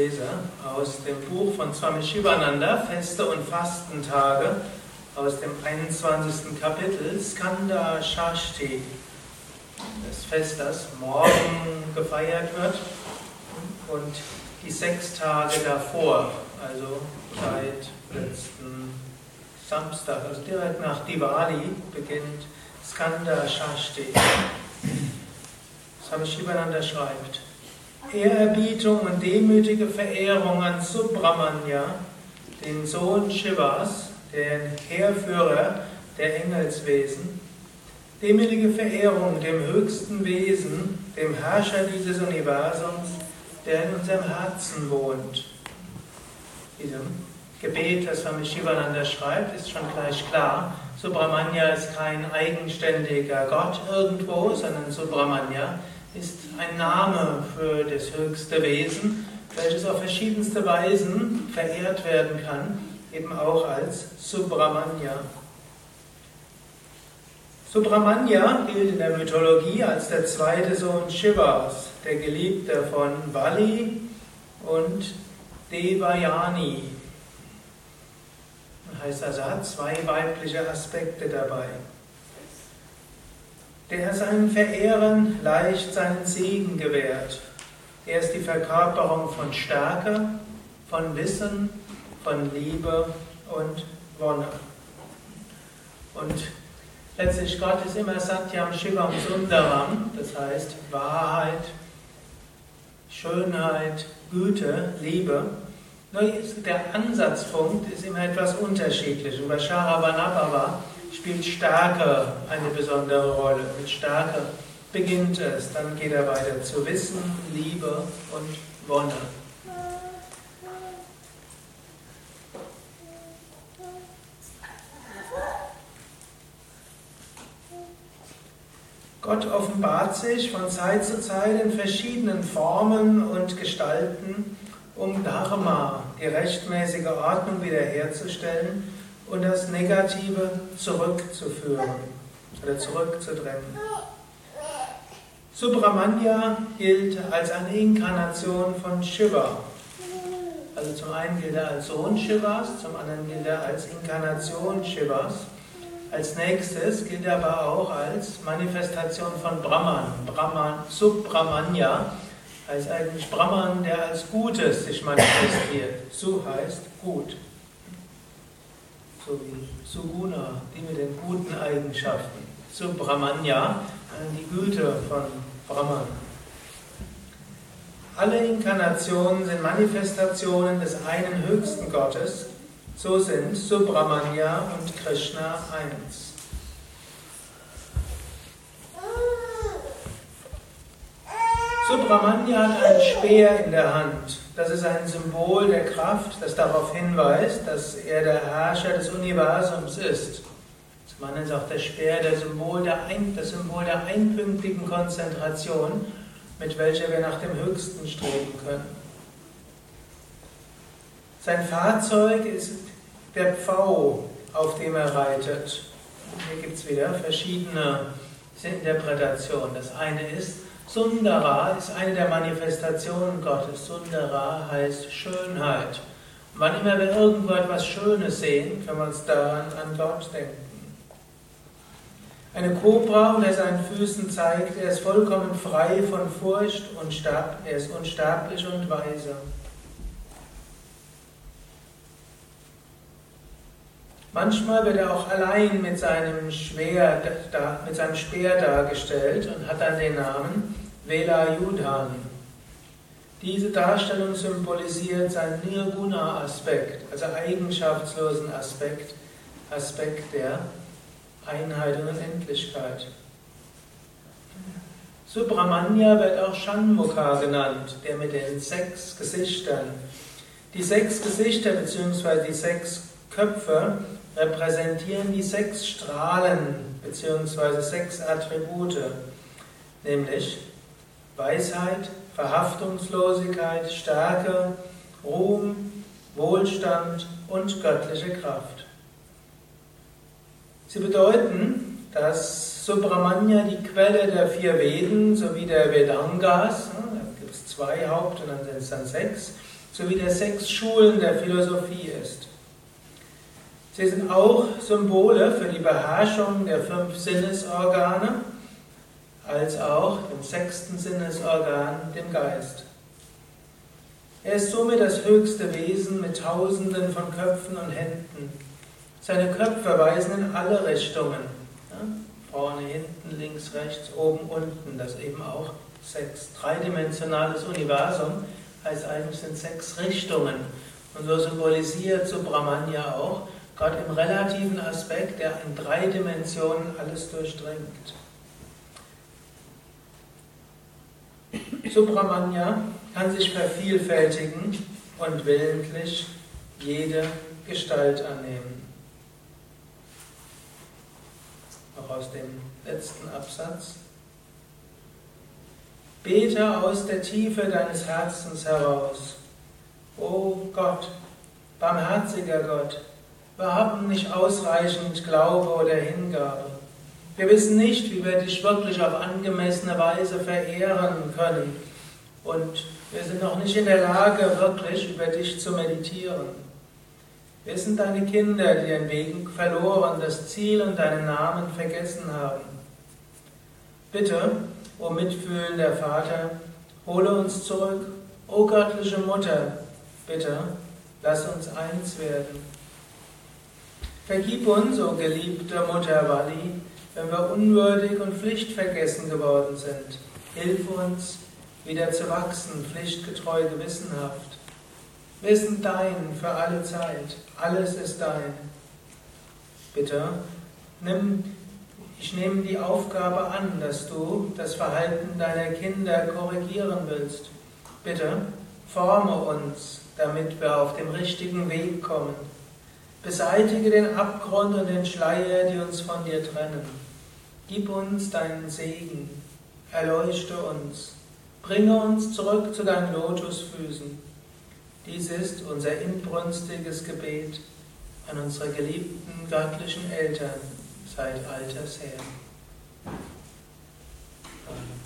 lese aus dem Buch von Swami Shivananda, Feste und Fastentage, aus dem 21. Kapitel, Skanda Shashti, das Fest, das morgen gefeiert wird und die sechs Tage davor, also seit letzten Samstag, also direkt nach Diwali, beginnt Skanda Shashti. Swami Shivananda schreibt, Ehrerbietung und demütige Verehrung an Subramanya, den Sohn Shivas, den Heerführer der Engelswesen, demütige Verehrung dem höchsten Wesen, dem Herrscher dieses Universums, der in unserem Herzen wohnt. Diesem Gebet, das Swami Shivananda schreibt, ist schon gleich klar. Subramanya ist kein eigenständiger Gott irgendwo, sondern Subramanya ist ein Name für das höchste Wesen, welches auf verschiedenste Weisen verehrt werden kann, eben auch als Subramanya. Subramanya gilt in der Mythologie als der zweite Sohn Shivas, der Geliebte von Bali und Devayani. Das heißt also, hat zwei weibliche Aspekte dabei der seinen Verehrern leicht seinen Segen gewährt. Er ist die Verkörperung von Stärke, von Wissen, von Liebe und Wonne. Und letztlich Gott ist immer Satyam Shivam Sundaram, das heißt Wahrheit, Schönheit, Güte, Liebe. Nur der Ansatzpunkt ist immer etwas unterschiedlich. Und bei Sharavanabhava spielt Stärke eine besondere Rolle. Mit Stärke beginnt es, dann geht er weiter zu Wissen, Liebe und Wonne. Gott offenbart sich von Zeit zu Zeit in verschiedenen Formen und Gestalten, um Dharma, die rechtmäßige Ordnung wiederherzustellen und das Negative zurückzuführen oder zurückzudrängen. Subramanya gilt als eine Inkarnation von Shiva. Also zum einen gilt er als Sohn Shivas, zum anderen gilt er als Inkarnation Shivas. Als nächstes gilt er aber auch als Manifestation von Brahman. Brahman Subramanya heißt eigentlich Brahman, der als Gutes sich manifestiert. Su heißt gut so wie Suguna, die mit den guten Eigenschaften. Subramanya, die Güte von Brahman. Alle Inkarnationen sind Manifestationen des einen höchsten Gottes. So sind Subramanya und Krishna eins. Subramanya hat einen Speer in der Hand. Das ist ein Symbol der Kraft, das darauf hinweist, dass er der Herrscher des Universums ist. Man nennt es auch der Speer, der Symbol der ein, das Symbol der einpünktigen Konzentration, mit welcher wir nach dem Höchsten streben können. Sein Fahrzeug ist der Pfau, auf dem er reitet. Hier gibt es wieder verschiedene Interpretationen. Das eine ist, Sundara ist eine der Manifestationen Gottes. Sundara heißt Schönheit. wann immer wir irgendwo etwas Schönes sehen, können wir uns daran an Gott denken. Eine Kobra, und er seinen Füßen zeigt, er ist vollkommen frei von Furcht und starb, er ist unsterblich und weise. Manchmal wird er auch allein mit seinem, Schwer, mit seinem Speer dargestellt und hat dann den Namen Velayudhan. Diese Darstellung symbolisiert seinen Nirguna-Aspekt, also eigenschaftslosen Aspekt, Aspekt der Einheit und Endlichkeit. Subramanya wird auch Shanmukha genannt, der mit den sechs Gesichtern. Die sechs Gesichter bzw. die sechs Köpfe repräsentieren die sechs Strahlen bzw. sechs Attribute, nämlich Weisheit, Verhaftungslosigkeit, Stärke, Ruhm, Wohlstand und göttliche Kraft. Sie bedeuten, dass Subramanya die Quelle der vier Veden sowie der Vedangas, da gibt es zwei Haupt- und dann sind es dann sechs, sowie der sechs Schulen der Philosophie ist. Sie sind auch Symbole für die Beherrschung der fünf Sinnesorgane, als auch dem sechsten Sinnesorgan, dem Geist. Er ist somit das höchste Wesen mit Tausenden von Köpfen und Händen. Seine Köpfe weisen in alle Richtungen. Ja? Vorne, hinten, links, rechts, oben, unten. Das eben auch sechs dreidimensionales Universum heißt eigentlich sind sechs Richtungen. Und so symbolisiert Subramanya auch Gott im relativen Aspekt, der in drei Dimensionen alles durchdringt. Subramanya kann sich vervielfältigen und willentlich jede Gestalt annehmen. Auch aus dem letzten Absatz. Bete aus der Tiefe deines Herzens heraus. O Gott, barmherziger Gott, wir haben nicht ausreichend Glaube oder Hingabe. Wir wissen nicht, wie wir dich wirklich auf angemessene Weise verehren können. Und wir sind noch nicht in der Lage, wirklich über dich zu meditieren. Wir sind deine Kinder, die ihren Weg verloren, das Ziel und deinen Namen vergessen haben. Bitte, o mitfühlender Vater, hole uns zurück. O göttliche Mutter, bitte, lass uns eins werden. Vergib uns, o geliebte Mutter Wali, wenn wir unwürdig und pflichtvergessen geworden sind. Hilf uns, wieder zu wachsen, pflichtgetreu, gewissenhaft. Wir sind dein für alle Zeit. Alles ist dein. Bitte, nimm, ich nehme die Aufgabe an, dass du das Verhalten deiner Kinder korrigieren willst. Bitte, forme uns, damit wir auf dem richtigen Weg kommen. Beseitige den Abgrund und den Schleier, die uns von dir trennen. Gib uns deinen Segen, erleuchte uns, bringe uns zurück zu deinen Lotusfüßen. Dies ist unser inbrünstiges Gebet an unsere geliebten göttlichen Eltern seit alters her. Amen.